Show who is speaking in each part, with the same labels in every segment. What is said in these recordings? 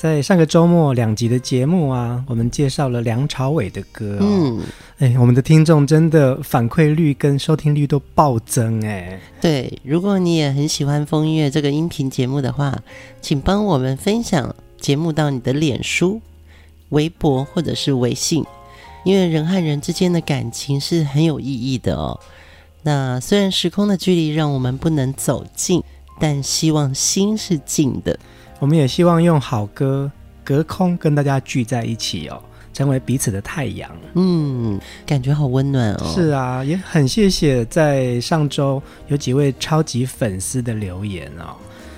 Speaker 1: 在上个周末两集的节目啊，我们介绍了梁朝伟的歌，哦。
Speaker 2: 嗯，
Speaker 1: 哎，我们的听众真的反馈率跟收听率都暴增哎。
Speaker 2: 对，如果你也很喜欢疯音乐这个音频节目的话，请帮我们分享节目到你的脸书、微博或者是微信，因为人和人之间的感情是很有意义的哦。那虽然时空的距离让我们不能走近，但希望心是近的。
Speaker 1: 我们也希望用好歌隔空跟大家聚在一起哦，成为彼此的太阳。
Speaker 2: 嗯，感觉好温暖哦。
Speaker 1: 是啊，也很谢谢在上周有几位超级粉丝的留言哦，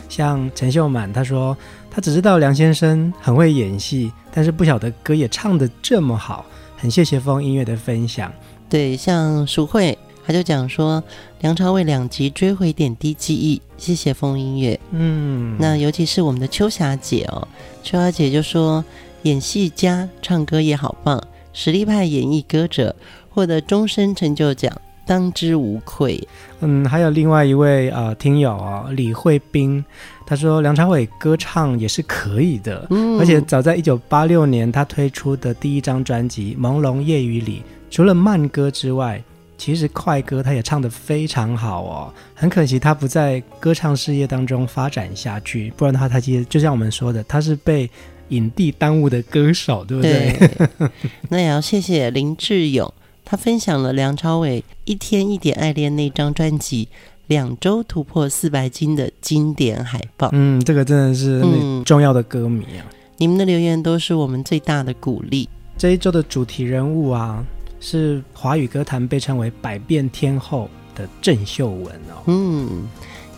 Speaker 1: 像陈秀满，他说他只知道梁先生很会演戏，但是不晓得歌也唱得这么好，很谢谢风音乐的分享。
Speaker 2: 对，像淑慧。他就讲说，梁朝伟两集追回点滴记忆，谢谢风音乐。嗯，那尤其是我们的秋霞姐哦，秋霞姐就说演戏佳，唱歌也好棒，实力派演绎歌者获得终身成就奖，当之无愧。
Speaker 1: 嗯，还有另外一位啊、呃、听友啊、哦、李慧斌，他说梁朝伟歌唱也是可以的，嗯，而且早在一九八六年他推出的第一张专辑《朦胧夜雨》里，除了慢歌之外。其实快歌他也唱得非常好哦，很可惜他不在歌唱事业当中发展下去，不然的话他其实就像我们说的，他是被影帝耽误的歌手，对不对？
Speaker 2: 对 那也要谢谢林志勇，他分享了梁朝伟《一天一点爱恋》那张专辑两周突破四百斤的经典海报。
Speaker 1: 嗯，这个真的是很重要的歌迷啊、嗯！
Speaker 2: 你们的留言都是我们最大的鼓励。
Speaker 1: 这一周的主题人物啊。是华语歌坛被称为百变天后的郑秀文哦。嗯，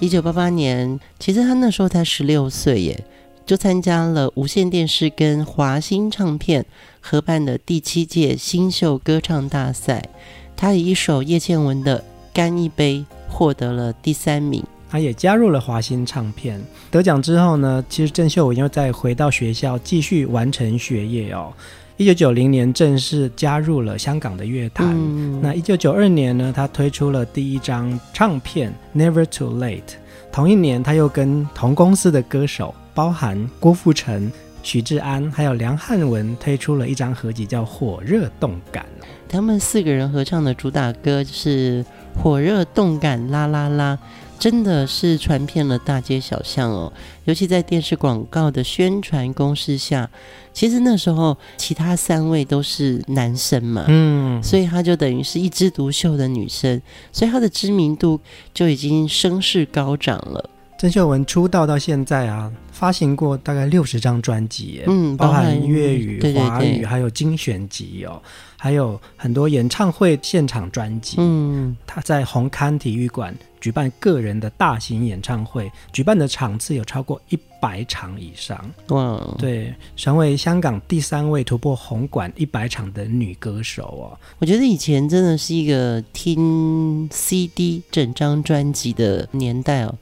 Speaker 2: 一九八八年，其实她那时候才十六岁耶，就参加了无线电视跟华星唱片合办的第七届新秀歌唱大赛。她以一首叶倩文的《干一杯》获得了第三名。
Speaker 1: 他也加入了华星唱片。得奖之后呢，其实郑秀文又再回到学校继续完成学业哦。一九九零年正式加入了香港的乐坛。嗯、那一九九二年呢，他推出了第一张唱片《Never Too Late》。同一年，他又跟同公司的歌手，包含郭富城、许志安，还有梁汉文，推出了一张合集，叫《火热动感》。
Speaker 2: 他们四个人合唱的主打歌就是《火热动感啦啦啦》。真的是传遍了大街小巷哦，尤其在电视广告的宣传攻势下，其实那时候其他三位都是男生嘛，嗯，所以他就等于是一枝独秀的女生，所以他的知名度就已经声势高涨了。
Speaker 1: 郑秀文出道到现在啊，发行过大概六十张专辑，嗯，包含粤语、对对对华语，还有精选集哦，还有很多演唱会现场专辑。嗯，他在红磡体育馆举办个人的大型演唱会，举办的场次有超过一百场以上。哇，对，成为香港第三位突破红馆一百场的女歌手哦。
Speaker 2: 我觉得以前真的是一个听 CD 整张专辑的年代哦。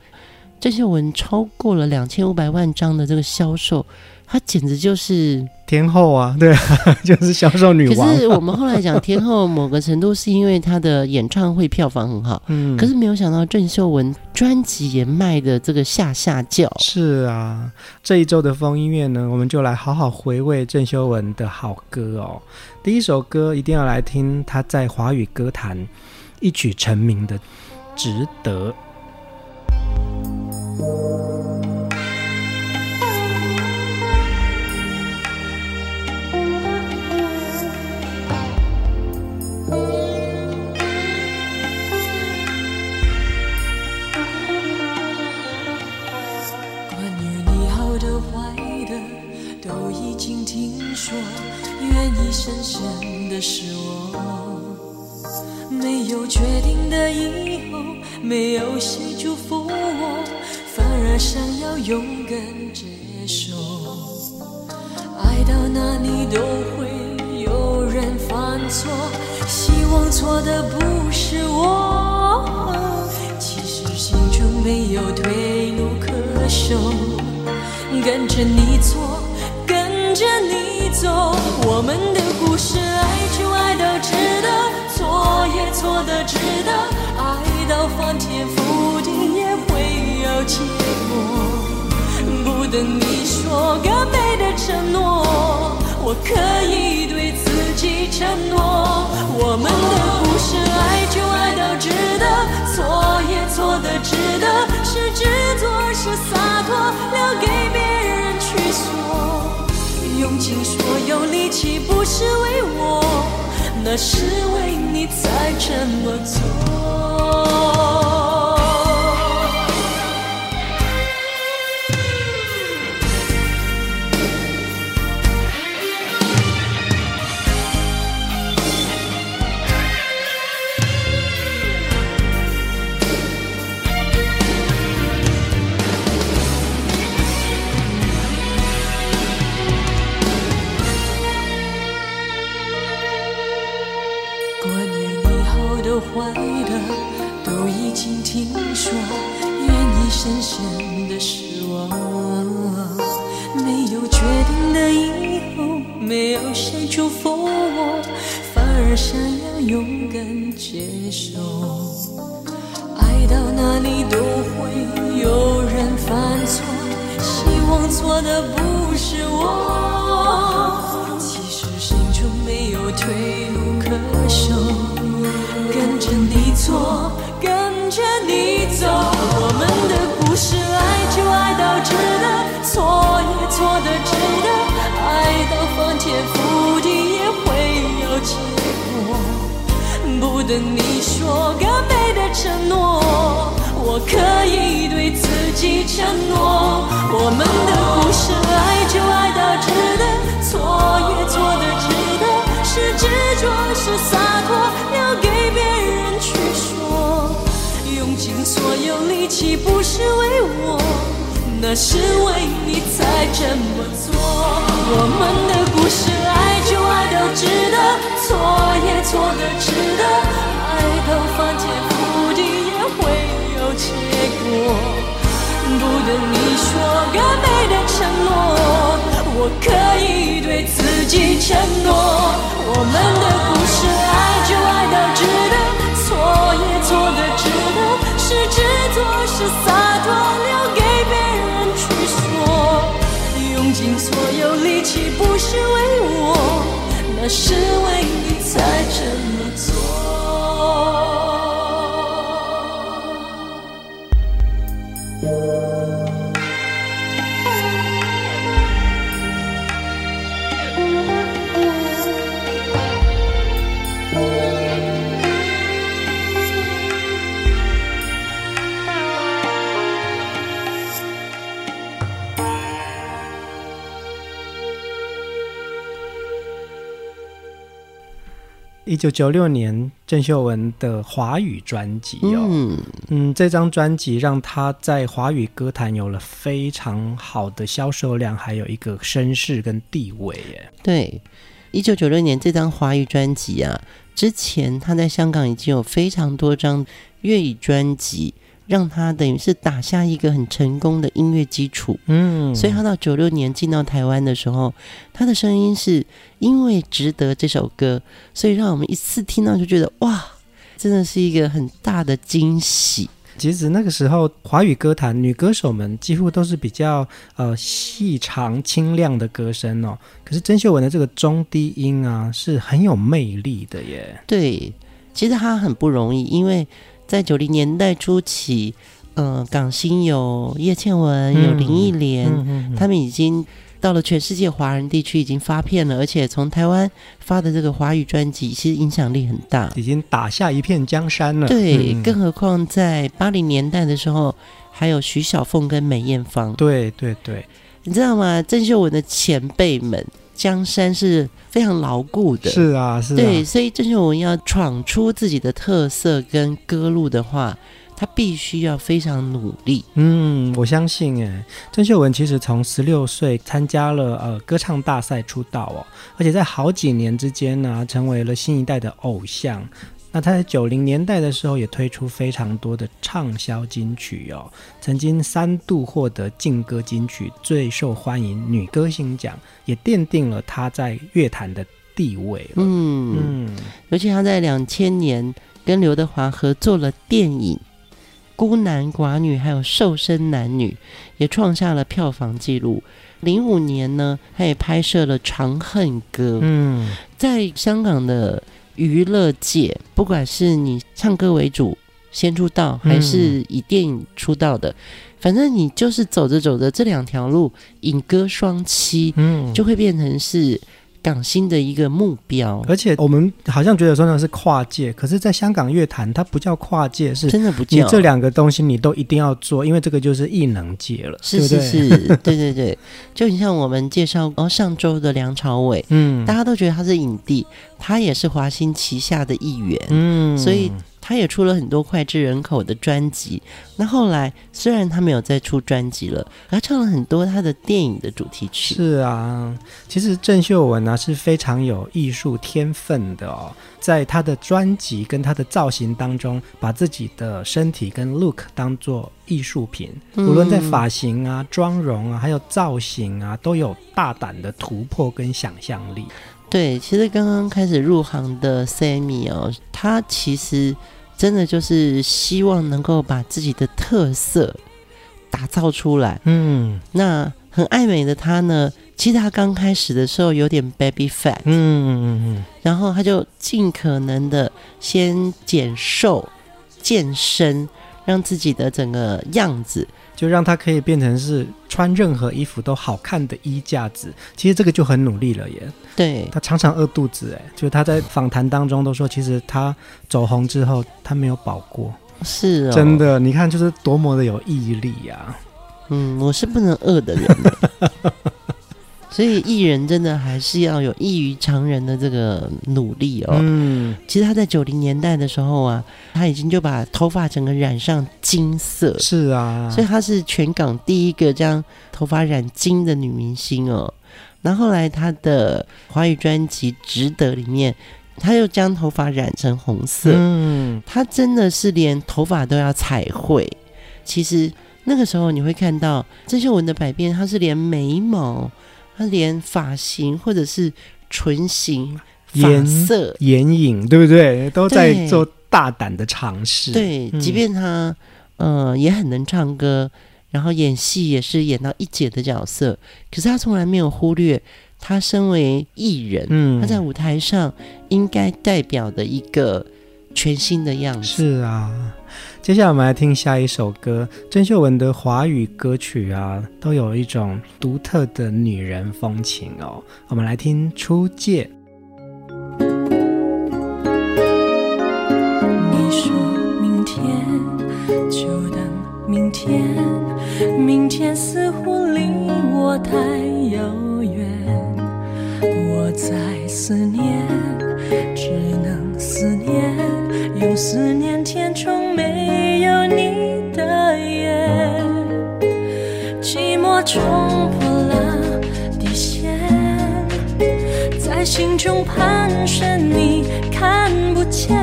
Speaker 2: 郑秀文超过了两千五百万张的这个销售，她简直就是
Speaker 1: 天后啊！对，就是销售女王。
Speaker 2: 可是我们后来讲 天后，某个程度是因为她的演唱会票房很好。嗯，可是没有想到郑秀文专辑也卖的这个下下叫。
Speaker 1: 是啊，这一周的风音乐呢，我们就来好好回味郑秀文的好歌哦。第一首歌一定要来听她在华语歌坛一举成名的《值得》。
Speaker 3: 这是我没有决定的以后，没有谁祝福我，反而想要勇敢接受。爱到哪里都会有人犯错，希望错的不是我。其实心中没有退路可守，跟着你错，跟着你走，我们的故事，值得，爱到翻天覆地也会有结果。不等你说更美的承诺，我可以对自己承诺。我们的故事，爱就爱到值得，错也错的值得，是执着是洒脱，留给别人去说。用尽所有力气，不是为我。那是为你才这么做。这么做。我们的故事，爱就爱到值得，错也错的值得，爱到翻天覆地也会有结果。不等你说更美的承诺，我可以对自己承诺。我们的故事，爱就爱到值得，错也错的值得，是执着是洒那是为你才这么做。
Speaker 1: 一九九六年，郑秀文的华语专辑哦，嗯，嗯，这张专辑让她在华语歌坛有了非常好的销售量，还有一个声势跟地位耶。
Speaker 2: 对，一九九六年这张华语专辑啊，之前她在香港已经有非常多张粤语专辑。让他等于是打下一个很成功的音乐基础，嗯，所以他到九六年进到台湾的时候，他的声音是因为值得这首歌，所以让我们一次听到就觉得哇，真的是一个很大的惊喜。
Speaker 1: 其实那个时候华语歌坛女歌手们几乎都是比较呃细长清亮的歌声哦，可是曾秀文的这个中低音啊是很有魅力的耶。
Speaker 2: 对，其实她很不容易，因为。在九零年代初期，呃，港星有叶倩文，有林忆莲，嗯嗯嗯、他们已经到了全世界华人地区已经发片了，而且从台湾发的这个华语专辑，其实影响力很大，
Speaker 1: 已经打下一片江山了。
Speaker 2: 对，嗯、更何况在八零年代的时候，还有徐小凤跟梅艳芳。
Speaker 1: 对对对，
Speaker 2: 你知道吗？郑秀文的前辈们江山是非常牢固的。
Speaker 1: 是啊，是啊。
Speaker 2: 对，所以郑秀文要闯出自己的特色跟歌路的话，他必须要非常努力。
Speaker 1: 嗯，我相信哎，郑秀文其实从十六岁参加了呃歌唱大赛出道哦，而且在好几年之间呢、啊，成为了新一代的偶像。那他在九零年代的时候也推出非常多的畅销金曲哦，曾经三度获得劲歌金曲最受欢迎女歌星奖，也奠定了他在乐坛的地位。
Speaker 2: 嗯嗯，尤其他在两千年跟刘德华合作了电影《孤男寡女》还有《瘦身男女》，也创下了票房纪录。零五年呢，他也拍摄了《长恨歌》。嗯，在香港的。娱乐界，不管是你唱歌为主先出道，还是以电影出道的，嗯、反正你就是走着走着这两条路，影歌双栖，嗯，就会变成是。港星的一个目标，
Speaker 1: 而且我们好像觉得说那是跨界，可是，在香港乐坛，它不叫跨界，是
Speaker 2: 真的不叫。
Speaker 1: 你这两个东西你都一定要做，因为这个就是艺能界了，
Speaker 2: 是是是，对，对对对对。就你像我们介绍哦，上周的梁朝伟，嗯，大家都觉得他是影帝，他也是华星旗下的一员，嗯，所以。他也出了很多脍炙人口的专辑。那后来虽然他没有再出专辑了，他唱了很多他的电影的主题曲。
Speaker 1: 是啊，其实郑秀文呢、啊、是非常有艺术天分的哦，在他的专辑跟他的造型当中，把自己的身体跟 look 当做艺术品，无论在发型啊、妆容啊，还有造型啊，都有大胆的突破跟想象力。
Speaker 2: 对，其实刚刚开始入行的 Sammy 哦，他其实真的就是希望能够把自己的特色打造出来。嗯，那很爱美的他呢，其实他刚开始的时候有点 baby fat。嗯嗯嗯，然后他就尽可能的先减瘦、健身，让自己的整个样子。
Speaker 1: 就让他可以变成是穿任何衣服都好看的衣架子，其实这个就很努力了耶。
Speaker 2: 对，
Speaker 1: 他常常饿肚子，哎，就他在访谈当中都说，其实他走红之后他没有饱过，
Speaker 2: 是哦，
Speaker 1: 真的，你看就是多么的有毅力呀、啊。
Speaker 2: 嗯，我是不能饿的人。所以艺人真的还是要有异于常人的这个努力哦。嗯，其实他在九零年代的时候啊，他已经就把头发整个染上金色。
Speaker 1: 是啊，
Speaker 2: 所以她是全港第一个将头发染金的女明星哦。然后后来她的华语专辑《值得》里面，她又将头发染成红色。嗯，她真的是连头发都要彩绘。其实那个时候你会看到郑秀文的百变，她是连眉毛。他连发型或者是唇形、颜色、
Speaker 1: 眼影，对不对？都在做大胆的尝试。
Speaker 2: 对，嗯、即便他呃也很能唱歌，然后演戏也是演到一姐的角色，可是他从来没有忽略他身为艺人，嗯，他在舞台上应该代表的一个全新的样子。
Speaker 1: 是啊。接下来我们来听下一首歌，郑秀文的华语歌曲啊，都有一种独特的女人风情哦。我们来听《初见》。
Speaker 3: 你说明天就等明天，明天似乎离我太遥远，我在思念，只能思念，用思念填充没有你的夜，寂寞。冲破了底线，在心中盘旋，你看不见，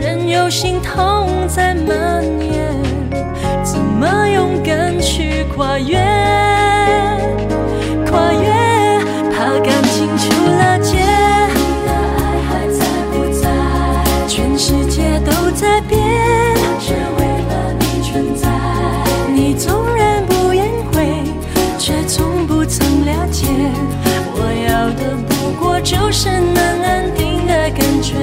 Speaker 3: 任由心痛在蔓延，怎么勇敢去跨越？就是能安定的感觉，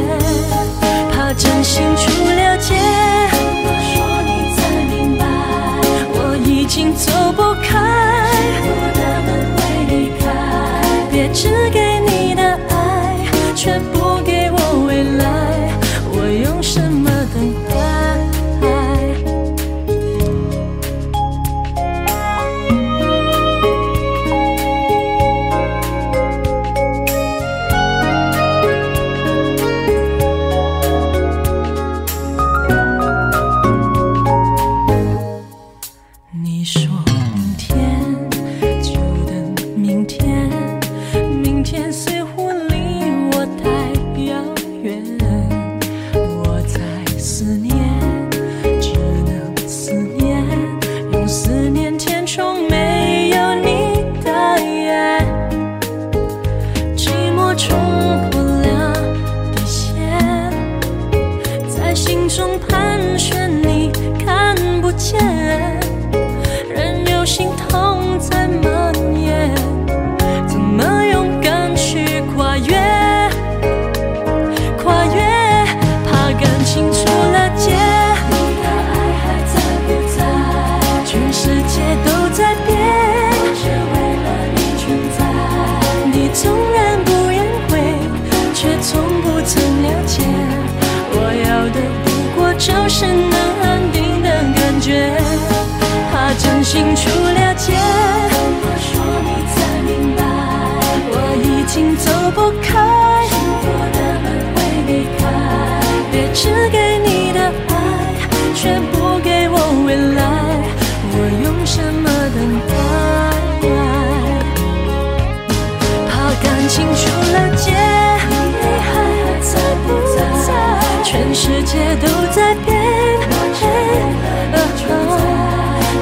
Speaker 3: 中盘旋，只给你的爱，却不给我未来，我用什么等待？怕感情出了界，你还在不在？全世界都在变，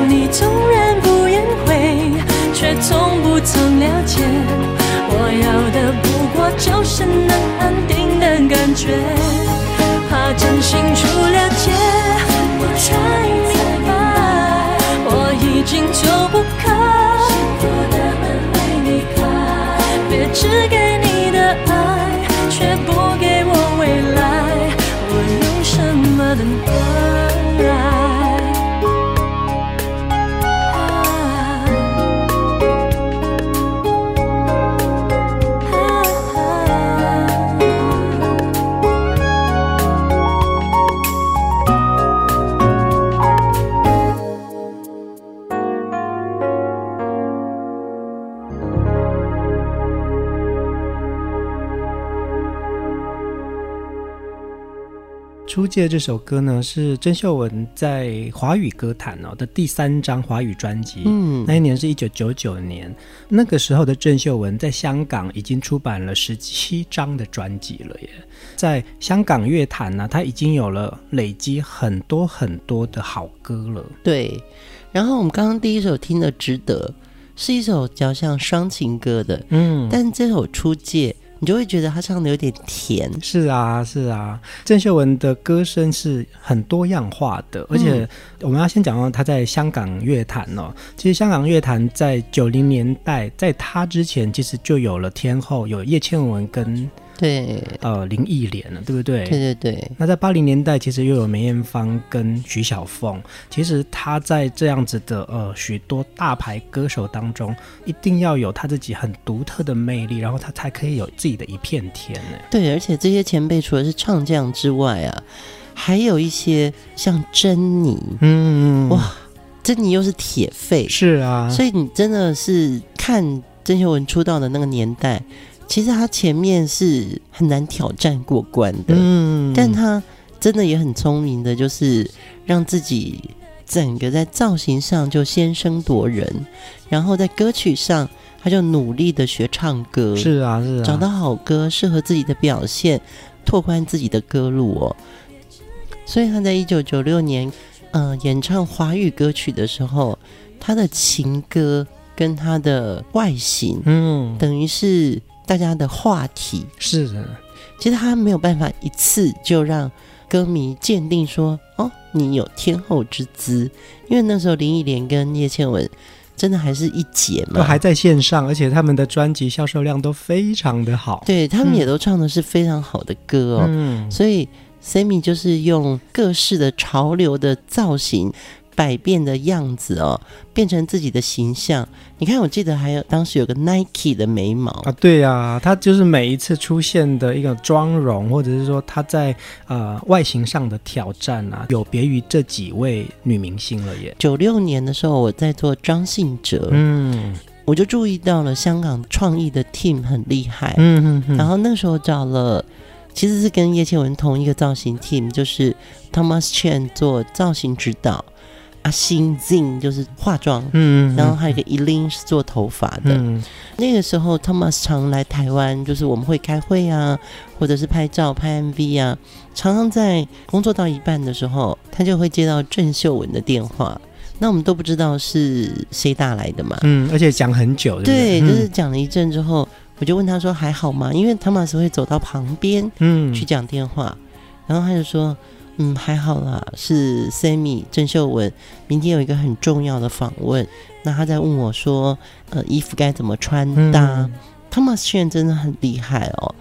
Speaker 3: 你纵然不言悔，却从不曾了解。我要的不过就是能安定的感觉，真心出了界，我才明白，我已经走不开。幸福的门没你开，别只给你的爱，却不给我未来。我用什么等待。
Speaker 1: 初界这首歌呢，是郑秀文在华语歌坛哦的第三张华语专辑。嗯，那一年是一九九九年，那个时候的郑秀文在香港已经出版了十七张的专辑了耶。在香港乐坛呢，他已经有了累积很多很多的好歌了。
Speaker 2: 对，然后我们刚刚第一首听的《值得》是一首比较像双情歌的，嗯，但这首出界。你就会觉得他唱的有点甜，
Speaker 1: 是啊，是啊。郑秀文的歌声是很多样化的，而且我们要先讲到他在香港乐坛哦。其实香港乐坛在九零年代，在他之前其实就有了天后，有叶倩文跟。
Speaker 2: 对，
Speaker 1: 呃，林忆莲了，对不对？
Speaker 2: 对对对。
Speaker 1: 那在八零年代，其实又有梅艳芳跟徐小凤。其实她在这样子的呃许多大牌歌手当中，一定要有她自己很独特的魅力，然后她才可以有自己的一片天呢。
Speaker 2: 对，而且这些前辈除了是唱将之外啊，还有一些像珍妮，嗯，哇，珍妮又是铁肺，
Speaker 1: 是啊。
Speaker 2: 所以你真的是看郑秀文出道的那个年代。其实他前面是很难挑战过关的，嗯，但他真的也很聪明的，就是让自己整个在造型上就先声夺人，然后在歌曲上他就努力的学唱歌，
Speaker 1: 是啊是啊，
Speaker 2: 找到好歌适合自己的表现，拓宽自己的歌路哦。所以他在一九九六年，嗯、呃，演唱华语歌曲的时候，他的情歌跟他的外形，嗯，等于是。大家的话题。
Speaker 1: 是的，
Speaker 2: 其实他没有办法一次就让歌迷鉴定说，哦，你有天后之姿，因为那时候林忆莲跟叶倩文真的还是一姐嘛，
Speaker 1: 都还在线上，而且他们的专辑销售量都非常的好，
Speaker 2: 对，他们也都唱的是非常好的歌哦，嗯，所以 Sammy 就是用各式的潮流的造型。百变的样子哦，变成自己的形象。你看，我记得还有当时有个 Nike 的眉毛
Speaker 1: 啊，对呀、啊，他就是每一次出现的一个妆容，或者是说他在呃外形上的挑战啊，有别于这几位女明星了耶。
Speaker 2: 九六年的时候，我在做张信哲，嗯，我就注意到了香港创意的 team 很厉害，嗯嗯嗯，然后那时候找了，其实是跟叶倩文同一个造型 team，就是 Thomas Chen 做造型指导。阿星 Zing 就是化妆，嗯，然后还有一个 Eileen 是做头发的。嗯，那个时候 Thomas 常来台湾，就是我们会开会啊，或者是拍照、拍 MV 啊。常常在工作到一半的时候，他就会接到郑秀文的电话，那我们都不知道是谁打来的嘛。嗯，
Speaker 1: 而且讲很久？
Speaker 2: 对，就是讲了一阵之后，我就问他说还好吗？因为 Thomas 会走到旁边，嗯，去讲电话，然后他就说。嗯，还好啦，是 Sammy 郑秀文。明天有一个很重要的访问，那他在问我说，呃，衣服该怎么穿搭？嗯、Thomas 炫真的很厉害哦。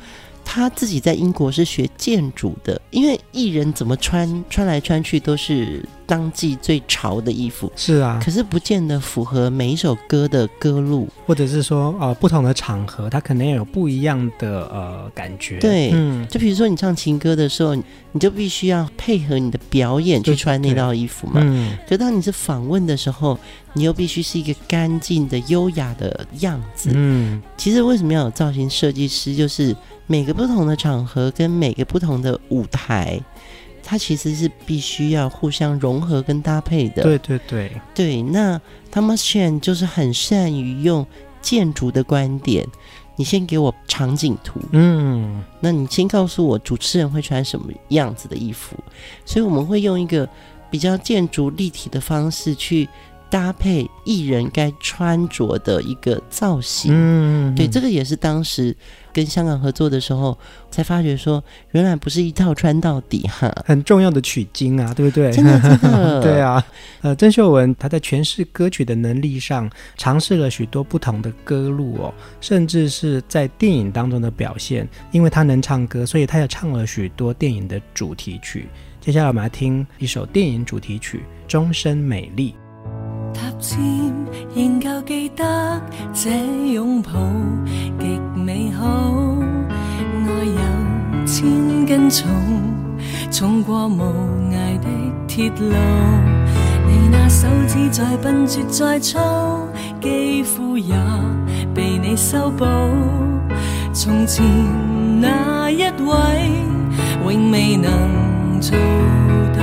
Speaker 2: 他自己在英国是学建筑的，因为艺人怎么穿，穿来穿去都是当季最潮的衣服，
Speaker 1: 是啊，
Speaker 2: 可是不见得符合每一首歌的歌路，
Speaker 1: 或者是说，呃，不同的场合，它可能也有不一样的呃感觉。
Speaker 2: 对，嗯，就比如说你唱情歌的时候，你就必须要配合你的表演去穿那套衣服嘛。嗯，可当你是访问的时候，你又必须是一个干净的、优雅的样子。嗯，其实为什么要有造型设计师？就是每个不同的场合跟每个不同的舞台，它其实是必须要互相融合跟搭配的。
Speaker 1: 对对对
Speaker 2: 对，那 Thomas Chen 就是很善于用建筑的观点。你先给我场景图，嗯，那你先告诉我主持人会穿什么样子的衣服，所以我们会用一个比较建筑立体的方式去。搭配艺人该穿着的一个造型，嗯，对，这个也是当时跟香港合作的时候才发觉说，原来不是一套穿到底哈，
Speaker 1: 很重要的取经啊，对不对？
Speaker 2: 真的，真的，
Speaker 1: 对啊。呃，郑秀文她在诠释歌曲的能力上，尝试了许多不同的歌路哦，甚至是在电影当中的表现，因为她能唱歌，所以她也唱了许多电影的主题曲。接下来我们来听一首电影主题曲《终身美丽》。
Speaker 3: 塔尖仍旧记得这拥抱极美好，爱有千斤重，重过无涯的铁路。你那手指再笨拙再粗，肌肤也被你修补。从前那一位永未能做到，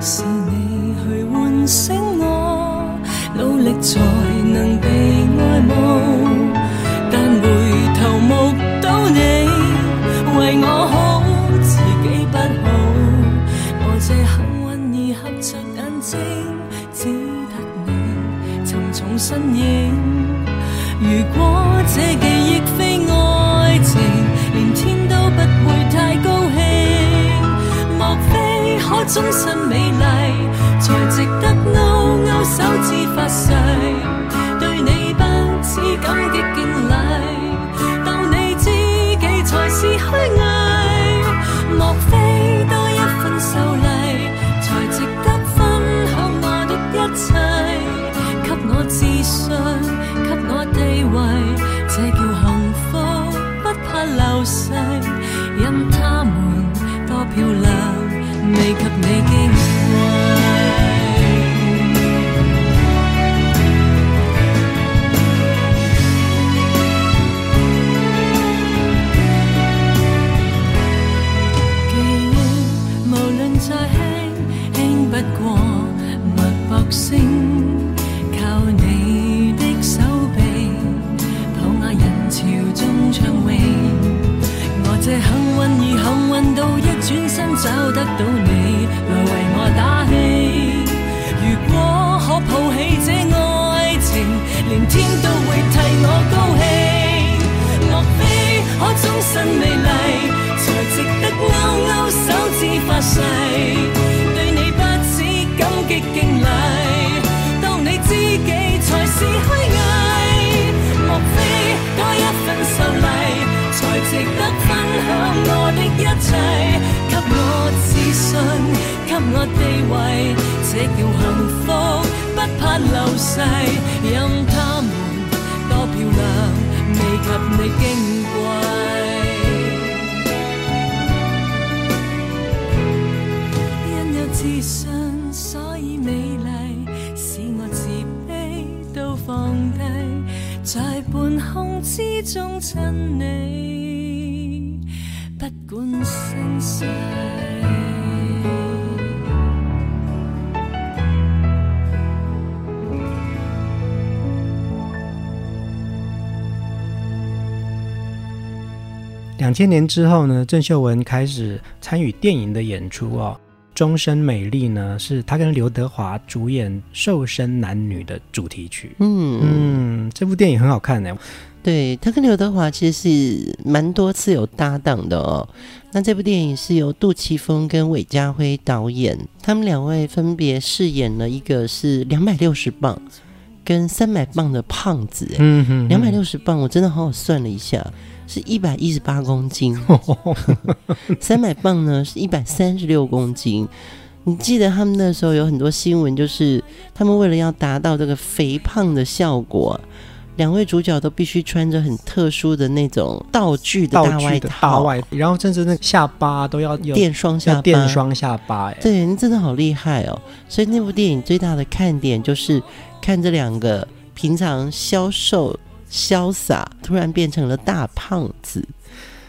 Speaker 3: 是你去唤醒我。努力才能被爱慕，但回头目睹你为我好，自己不好。我这幸运儿合着眼睛，只得你沉重身影。如果这记忆非爱情，连天都不会太高兴。莫非可终身美丽，才值得勾手指发？誓对你不止感激敬礼，到你知己才是虚伪。莫非多一份秀丽，才值得分享我的一切？给我自信，给我地位，这叫幸福，不怕流逝。任他们多漂亮，未及你半空之中亲你，不管生死。
Speaker 1: 两千年之后呢，郑秀文开始参与电影的演出哦。终身美丽呢，是她跟刘德华主演《瘦身男女》的主题曲。嗯嗯，这部电影很好看呢。
Speaker 2: 对，他跟刘德华其实是蛮多次有搭档的哦。那这部电影是由杜琪峰跟韦家辉导演，他们两位分别饰演了一个是两百六十磅跟三百磅的胖子。嗯哼，两百六十磅，我真的好好算了一下，是一百一十八公斤。三百磅呢是一百三十六公斤。你记得他们那时候有很多新闻，就是他们为了要达到这个肥胖的效果，两位主角都必须穿着很特殊的那种道具的大外套，
Speaker 1: 大外，然后甚至那个下巴都要
Speaker 2: 垫双下巴，
Speaker 1: 垫双下巴。哎，
Speaker 2: 对，你真的好厉害哦！所以那部电影最大的看点就是看这两个平常消瘦潇洒，突然变成了大胖子。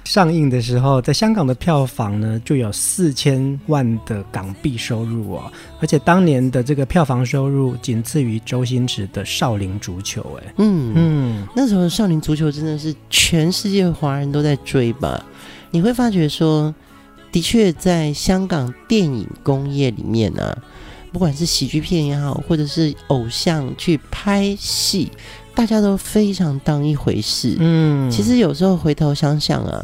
Speaker 1: 上映的时候，在香港的票房呢就有四千万的港币收入哦，而且当年的这个票房收入仅次于周星驰的《少林足球》哎，
Speaker 2: 嗯嗯，那时候《少林足球》真的是全世界华人都在追吧？你会发觉说，的确在香港电影工业里面呢、啊，不管是喜剧片也好，或者是偶像去拍戏。大家都非常当一回事，嗯，其实有时候回头想想啊，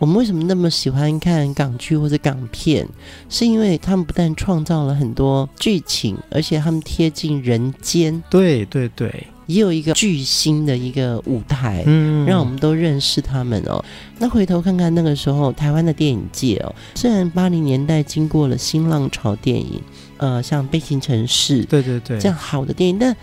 Speaker 2: 我们为什么那么喜欢看港剧或者港片，是因为他们不但创造了很多剧情，而且他们贴近人间，
Speaker 1: 对对对，
Speaker 2: 也有一个巨星的一个舞台，嗯，让我们都认识他们哦。那回头看看那个时候台湾的电影界哦，虽然八零年代经过了新浪潮电影，呃，像《悲情城市》，
Speaker 1: 对对对，
Speaker 2: 这样好的电影，但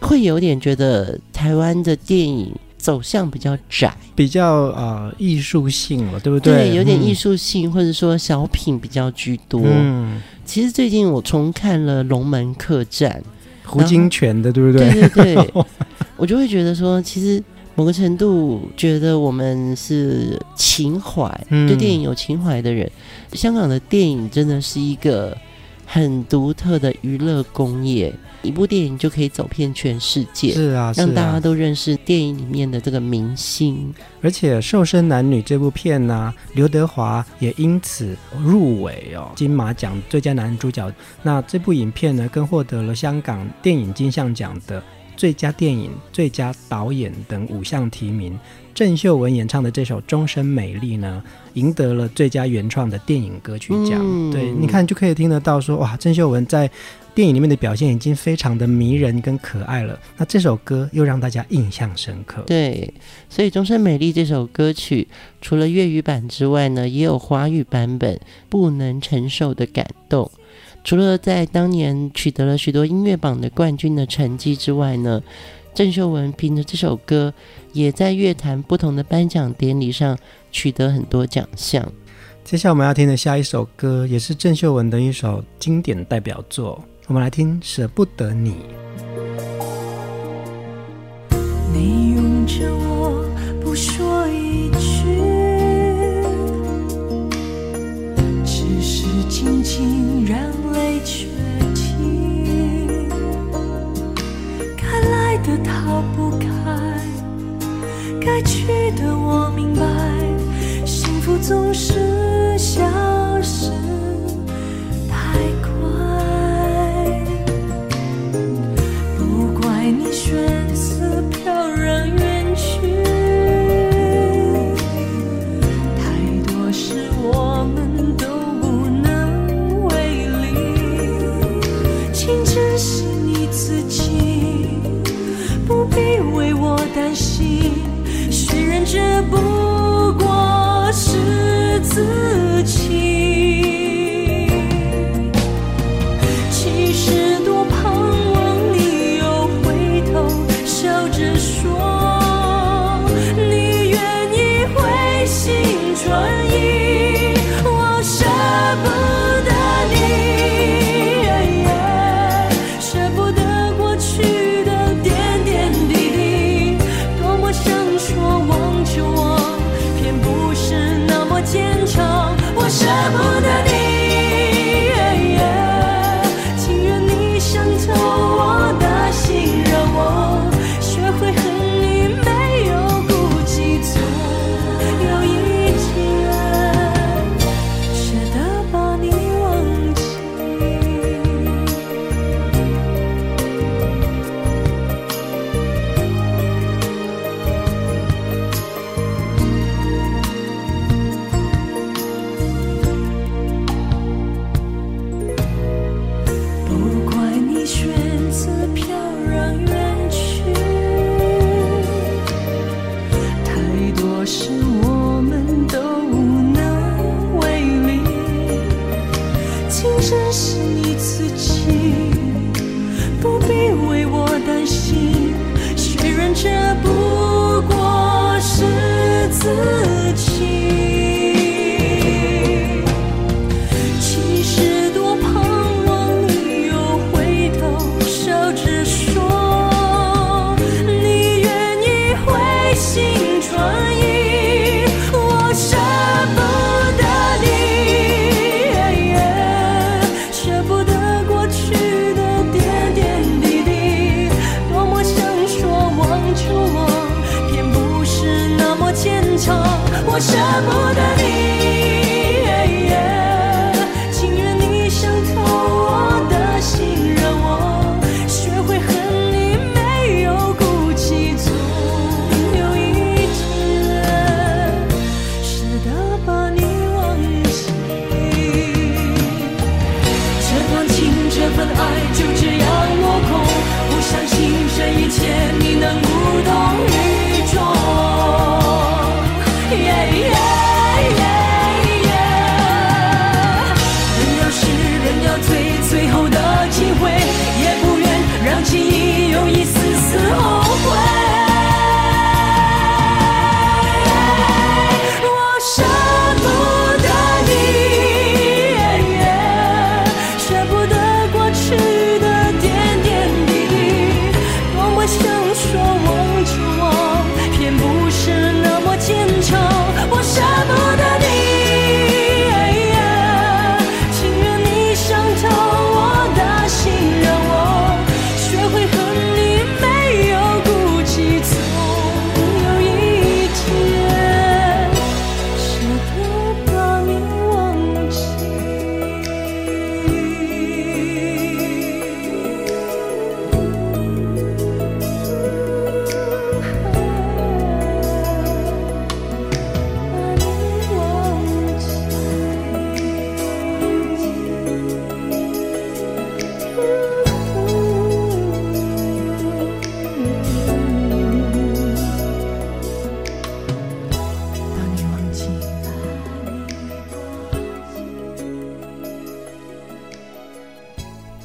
Speaker 2: 会有点觉得台湾的电影走向比较窄，
Speaker 1: 比较呃艺术性了，对不对？
Speaker 2: 对，有点艺术性，嗯、或者说小品比较居多。嗯，其实最近我重看了《龙门客栈》，
Speaker 1: 胡金铨的，对不对？
Speaker 2: 对对对，我就会觉得说，其实某个程度觉得我们是情怀，嗯、对电影有情怀的人，香港的电影真的是一个很独特的娱乐工业。一部电影就可以走遍全世界，
Speaker 1: 是啊，
Speaker 2: 让大家都认识电影里面的这个明星。
Speaker 1: 而且《瘦身男女》这部片呢、啊，刘德华也因此入围哦金马奖最佳男主角。那这部影片呢，更获得了香港电影金像奖的最佳电影、最佳导演等五项提名。郑秀文演唱的这首《终身美丽》呢，赢得了最佳原创的电影歌曲奖。嗯、对，你看就可以听得到说，哇，郑秀文在电影里面的表现已经非常的迷人跟可爱了。那这首歌又让大家印象深刻。
Speaker 2: 对，所以《终身美丽》这首歌曲除了粤语版之外呢，也有华语版本。不能承受的感动，除了在当年取得了许多音乐榜的冠军的成绩之外呢，郑秀文凭着这首歌，也在乐坛不同的颁奖典礼上取得很多奖项。
Speaker 1: 接下来我们要听的下一首歌，也是郑秀文的一首经典代表作，我们来听《舍不得你》。
Speaker 3: 你拥着我不说一句，只是静静让的逃不开，该去的我明白，幸福总是消失太快。不怪你选择飘然远。只不过是自己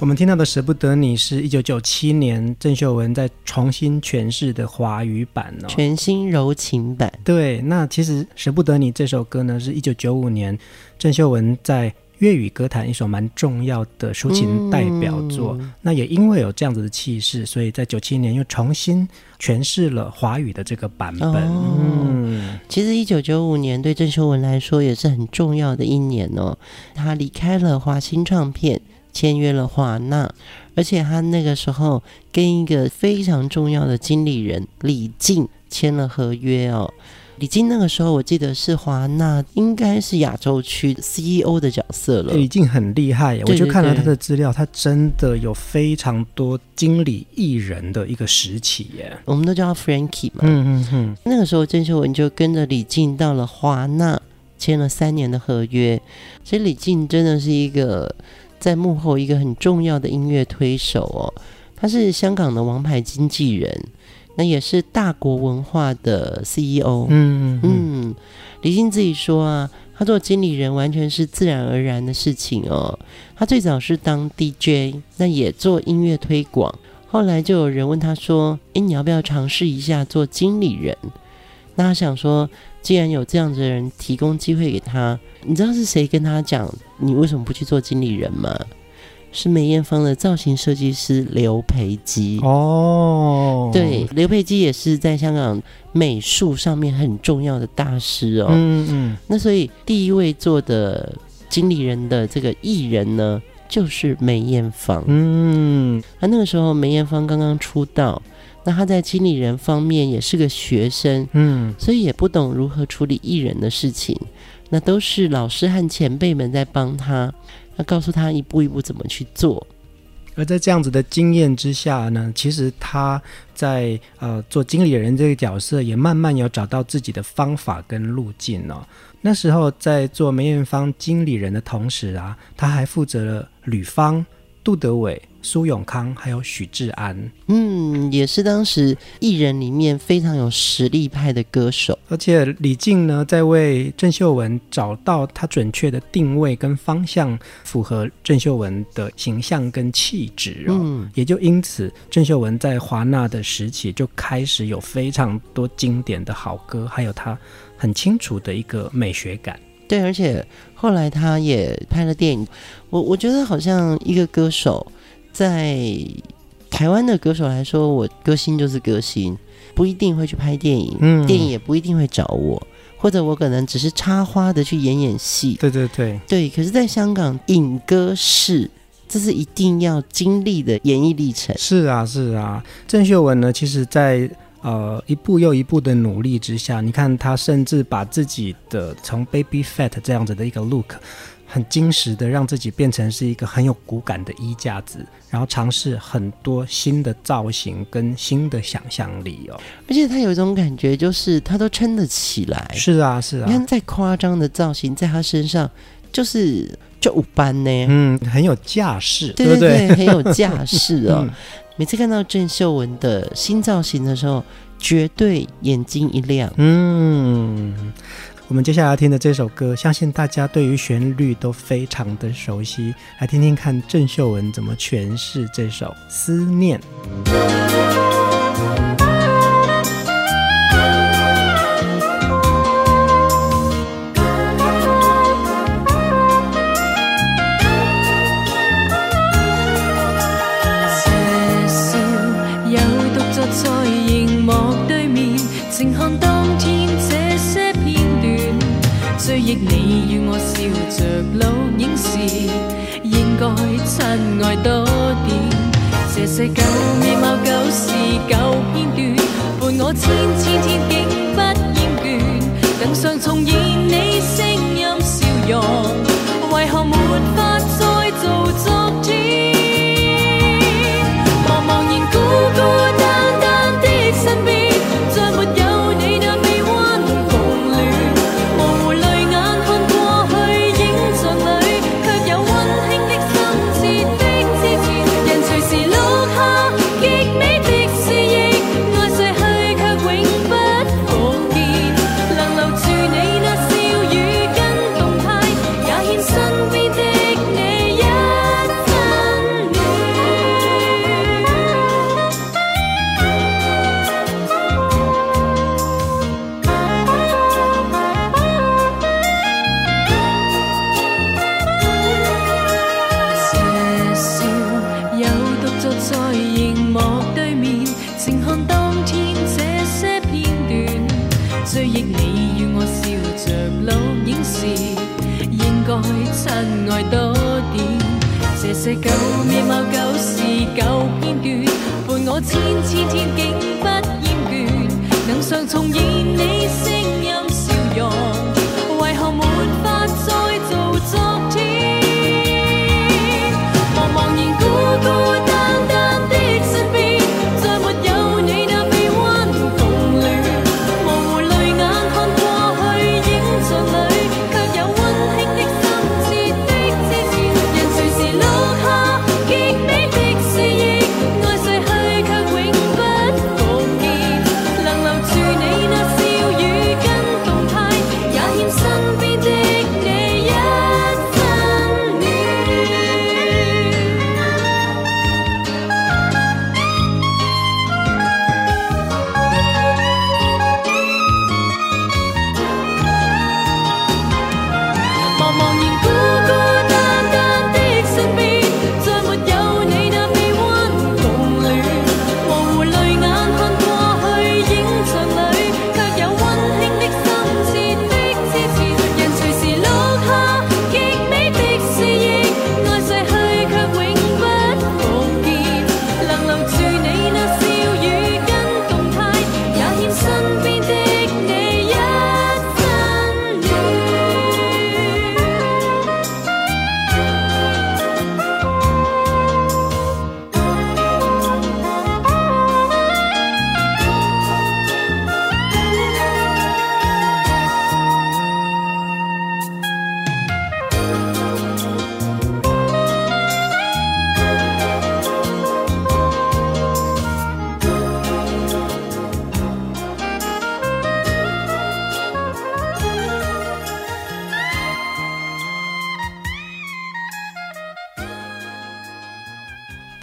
Speaker 1: 我们听到的《舍不得你》是一九九七年郑秀文在重新诠释的华语版哦，
Speaker 2: 全新柔情版。
Speaker 1: 对，那其实《舍不得你》这首歌呢，是一九九五年郑秀文在粤语歌坛一首蛮重要的抒情代表作。嗯、那也因为有这样子的气势，所以在九七年又重新诠释了华语的这个版本。哦、嗯，
Speaker 2: 其实一九九五年对郑秀文来说也是很重要的一年哦，她离开了华星唱片。签约了华纳，而且他那个时候跟一个非常重要的经理人李静签了合约哦。李静那个时候我记得是华纳应该是亚洲区 CEO 的角色了。
Speaker 1: 李静很厉害，我就看了他的资料，他真的有非常多经理艺人的一个时期耶。
Speaker 2: 我们都叫他 Frankie 嘛。
Speaker 1: 嗯嗯嗯。
Speaker 2: 那个时候郑秀文就跟着李静到了华纳签了三年的合约。所以李静真的是一个。在幕后一个很重要的音乐推手哦，他是香港的王牌经纪人，那也是大国文化的 CEO。
Speaker 1: 嗯嗯，
Speaker 2: 嗯，李静自己说啊，他做经理人完全是自然而然的事情哦。他最早是当 DJ，那也做音乐推广，后来就有人问他说：“诶，你要不要尝试一下做经理人？”那他想说，既然有这样子的人提供机会给他，你知道是谁跟他讲你为什么不去做经理人吗？是梅艳芳的造型设计师刘培基
Speaker 1: 哦，
Speaker 2: 对，刘培基也是在香港美术上面很重要的大师哦。
Speaker 1: 嗯嗯，
Speaker 2: 那所以第一位做的经理人的这个艺人呢，就是梅艳芳。
Speaker 1: 嗯，
Speaker 2: 啊，那个时候梅艳芳刚刚出道。那他在经理人方面也是个学生，
Speaker 1: 嗯，
Speaker 2: 所以也不懂如何处理艺人的事情。那都是老师和前辈们在帮他，那告诉他一步一步怎么去做。
Speaker 1: 而在这样子的经验之下呢，其实他在呃做经理人这个角色，也慢慢有找到自己的方法跟路径哦。那时候在做梅艳芳经理人的同时啊，他还负责了吕方。杜德伟、苏永康还有许志安，
Speaker 2: 嗯，也是当时艺人里面非常有实力派的歌手。
Speaker 1: 而且李静呢，在为郑秀文找到他准确的定位跟方向，符合郑秀文的形象跟气质哦。嗯，也就因此，郑秀文在华纳的时期就开始有非常多经典的好歌，还有她很清楚的一个美学感。
Speaker 2: 对，而且后来他也拍了电影。我我觉得好像一个歌手。在台湾的歌手来说，我歌星就是歌星，不一定会去拍电影，嗯，电影也不一定会找我，或者我可能只是插花的去演演戏。
Speaker 1: 对对对
Speaker 2: 对。可是，在香港影歌是，这是一定要经历的演艺历程。
Speaker 1: 是啊，是啊。郑秀文呢，其实在呃一步又一步的努力之下，你看他甚至把自己的从 baby fat 这样子的一个 look。很精实的让自己变成是一个很有骨感的衣架子，然后尝试很多新的造型跟新的想象力哦。
Speaker 2: 而且他有一种感觉，就是他都撑得起来。
Speaker 1: 是啊，是啊。
Speaker 2: 你看再夸张的造型，在他身上就是就五班呢。
Speaker 1: 嗯，很有架势，
Speaker 2: 对对对，很有架势哦。嗯、每次看到郑秀文的新造型的时候，绝对眼睛一亮。
Speaker 1: 嗯。我们接下来要听的这首歌，相信大家对于旋律都非常的熟悉，来听听看郑秀文怎么诠释这首《思念》。
Speaker 3: 这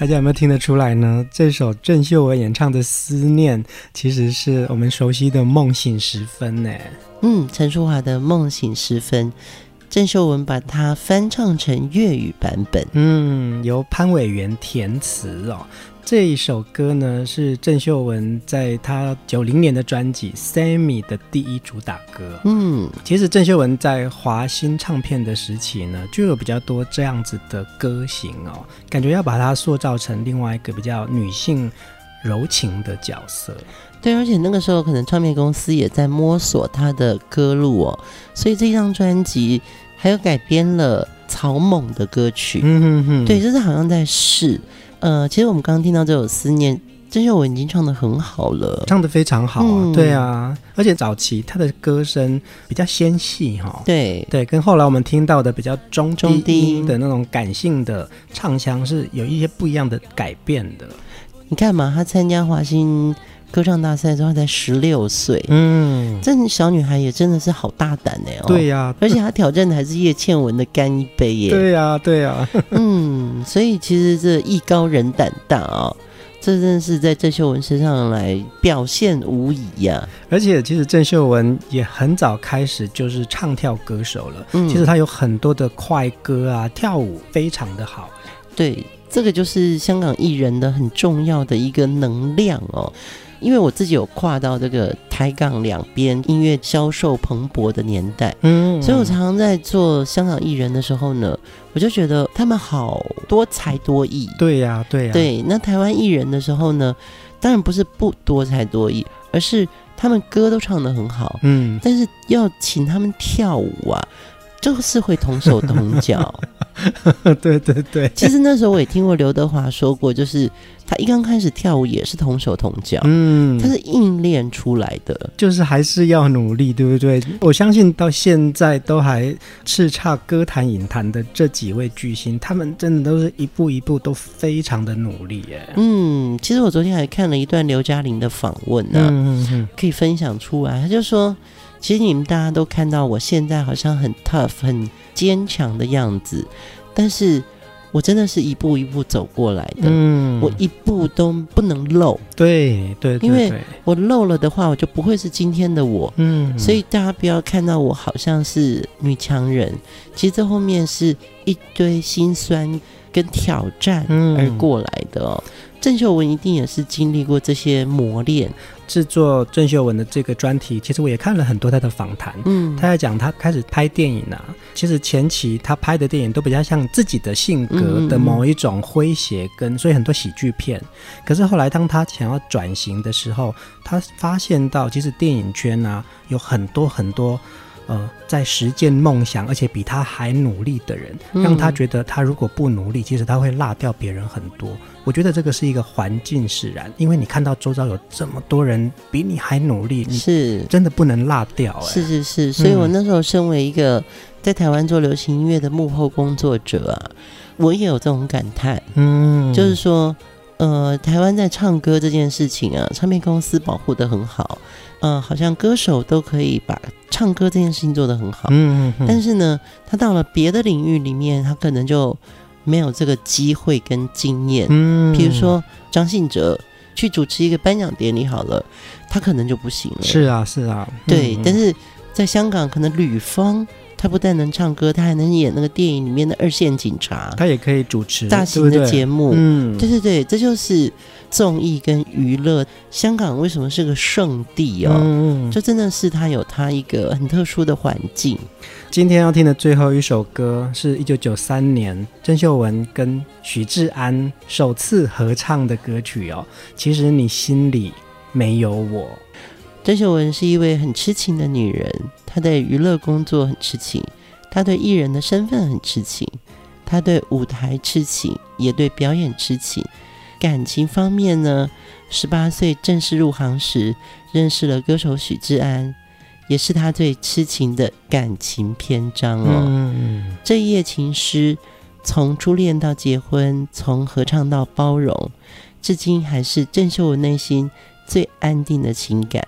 Speaker 1: 大家有没有听得出来呢？这首郑秀文演唱的《思念》，其实是我们熟悉的《梦醒时分》呢。
Speaker 2: 嗯，陈淑桦的《梦醒时分》，郑秀文把它翻唱成粤语版本。
Speaker 1: 嗯，由潘伟源填词哦。这一首歌呢，是郑秀文在她九零年的专辑《Sammy》的第一主打歌。
Speaker 2: 嗯，
Speaker 1: 其实郑秀文在华星唱片的时期呢，就有比较多这样子的歌型哦，感觉要把它塑造成另外一个比较女性柔情的角色。
Speaker 2: 对，而且那个时候可能唱片公司也在摸索她的歌路哦，所以这张专辑还有改编了草蜢的歌曲。
Speaker 1: 嗯哼哼，
Speaker 2: 对，就是好像在试。呃，其实我们刚刚听到这首《思念》，郑秀文已经唱的很好了，
Speaker 1: 唱的非常好啊，嗯、对啊，而且早期他的歌声比较纤细哈、哦，
Speaker 2: 对
Speaker 1: 对，跟后来我们听到的比较中低音的那种感性的唱腔是有一些不一样的改变的。
Speaker 2: 你看嘛，他参加华星。歌唱大赛之后才十六岁，
Speaker 1: 嗯，
Speaker 2: 这小女孩也真的是好大胆哎哦，
Speaker 1: 对呀、啊，
Speaker 2: 而且她挑战的还是叶倩文的干一杯耶，
Speaker 1: 对呀、啊，对呀、啊，
Speaker 2: 嗯，所以其实这艺高人胆大啊、哦，这真的是在郑秀文身上来表现无疑呀、啊。
Speaker 1: 而且其实郑秀文也很早开始就是唱跳歌手了，
Speaker 2: 嗯，
Speaker 1: 其实她有很多的快歌啊，跳舞非常的好，
Speaker 2: 对，这个就是香港艺人的很重要的一个能量哦。因为我自己有跨到这个台港两边音乐销售蓬勃的年代，
Speaker 1: 嗯，
Speaker 2: 所以我常常在做香港艺人的时候呢，我就觉得他们好多才多艺。
Speaker 1: 对呀，对呀。
Speaker 2: 对，那台湾艺人的时候呢，当然不是不多才多艺，而是他们歌都唱得很好，
Speaker 1: 嗯，
Speaker 2: 但是要请他们跳舞啊，就是会同手同脚。
Speaker 1: 对对对，
Speaker 2: 其实那时候我也听过刘德华说过，就是他一刚开始跳舞也是同手同脚，
Speaker 1: 嗯，
Speaker 2: 他是硬练出来的，
Speaker 1: 就是还是要努力，对不对？我相信到现在都还叱咤歌坛影坛的这几位巨星，他们真的都是一步一步都非常的努力耶。
Speaker 2: 嗯，其实我昨天还看了一段刘嘉玲的访问呢、啊，
Speaker 1: 嗯嗯嗯，
Speaker 2: 可以分享出来。他就说，其实你们大家都看到我现在好像很 tough 很。坚强的样子，但是我真的是一步一步走过来的。
Speaker 1: 嗯，
Speaker 2: 我一步都不能漏。
Speaker 1: 对对，对，
Speaker 2: 因为我漏了的话，我就不会是今天的我。
Speaker 1: 嗯，
Speaker 2: 所以大家不要看到我好像是女强人，其实这后面是一堆辛酸跟挑战而过来的哦。郑、嗯、秀文一定也是经历过这些磨练。制
Speaker 1: 作郑秀文的这个专题，其实我也看了很多他的访谈。
Speaker 2: 嗯，
Speaker 1: 他在讲他开始拍电影啊，其实前期他拍的电影都比较像自己的性格的某一种诙谐，跟所以很多喜剧片。可是后来当他想要转型的时候，他发现到其实电影圈啊有很多很多。呃，在实践梦想，而且比他还努力的人，让他觉得他如果不努力，其实他会落掉别人很多。我觉得这个是一个环境使然，因为你看到周遭有这么多人比你还努力，你是真的不能落掉。哎，
Speaker 2: 是是是，所以我那时候身为一个在台湾做流行音乐的幕后工作者啊，我也有这种感叹。
Speaker 1: 嗯，
Speaker 2: 就是说，呃，台湾在唱歌这件事情啊，唱片公司保护的很好。嗯、呃，好像歌手都可以把唱歌这件事情做得很好，
Speaker 1: 嗯，
Speaker 2: 但是呢，他到了别的领域里面，他可能就没有这个机会跟经验，
Speaker 1: 嗯，
Speaker 2: 比如说张信哲去主持一个颁奖典礼好了，他可能就不行了，
Speaker 1: 是啊，是啊，对，
Speaker 2: 但是在香港，可能吕方。他不但能唱歌，他还能演那个电影里面的二线警察，
Speaker 1: 他也可以主持
Speaker 2: 大型的节目。
Speaker 1: 嗯，
Speaker 2: 对对对，这就是综艺跟娱乐。香港为什么是个圣地哦？
Speaker 1: 嗯，
Speaker 2: 就真的是它有它一个很特殊的环境。
Speaker 1: 今天要听的最后一首歌，是一九九三年郑秀文跟许志安首次合唱的歌曲哦。其实你心里没有我。
Speaker 2: 郑秀文是一位很痴情的女人，她对娱乐工作很痴情，她对艺人的身份很痴情，她对舞台痴情，也对表演痴情。感情方面呢，十八岁正式入行时认识了歌手许志安，也是他最痴情的感情篇章哦。
Speaker 1: 嗯，
Speaker 2: 这一夜情诗，从初恋到结婚，从合唱到包容，至今还是郑秀文内心最安定的情感。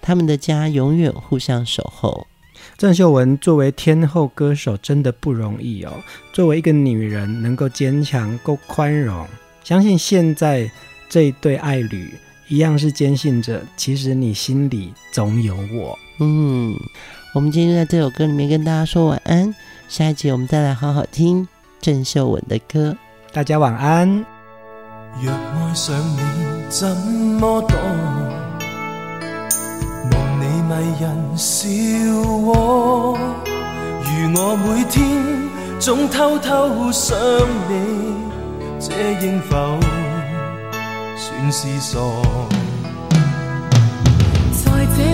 Speaker 2: 他们的家永远互相守候。
Speaker 1: 郑秀文作为天后歌手真的不容易哦。作为一个女人，能够坚强、够宽容，相信现在这一对爱侣一样是坚信着，其实你心里总有我。
Speaker 2: 嗯，我们今天在这首歌里面跟大家说晚安，下一集我们再来好好听郑秀文的歌。
Speaker 1: 大家晚安。
Speaker 4: 若爱上你怎么躲？望你迷人笑我，如我每天总偷偷想你，这应否算是傻？
Speaker 3: 在
Speaker 4: 这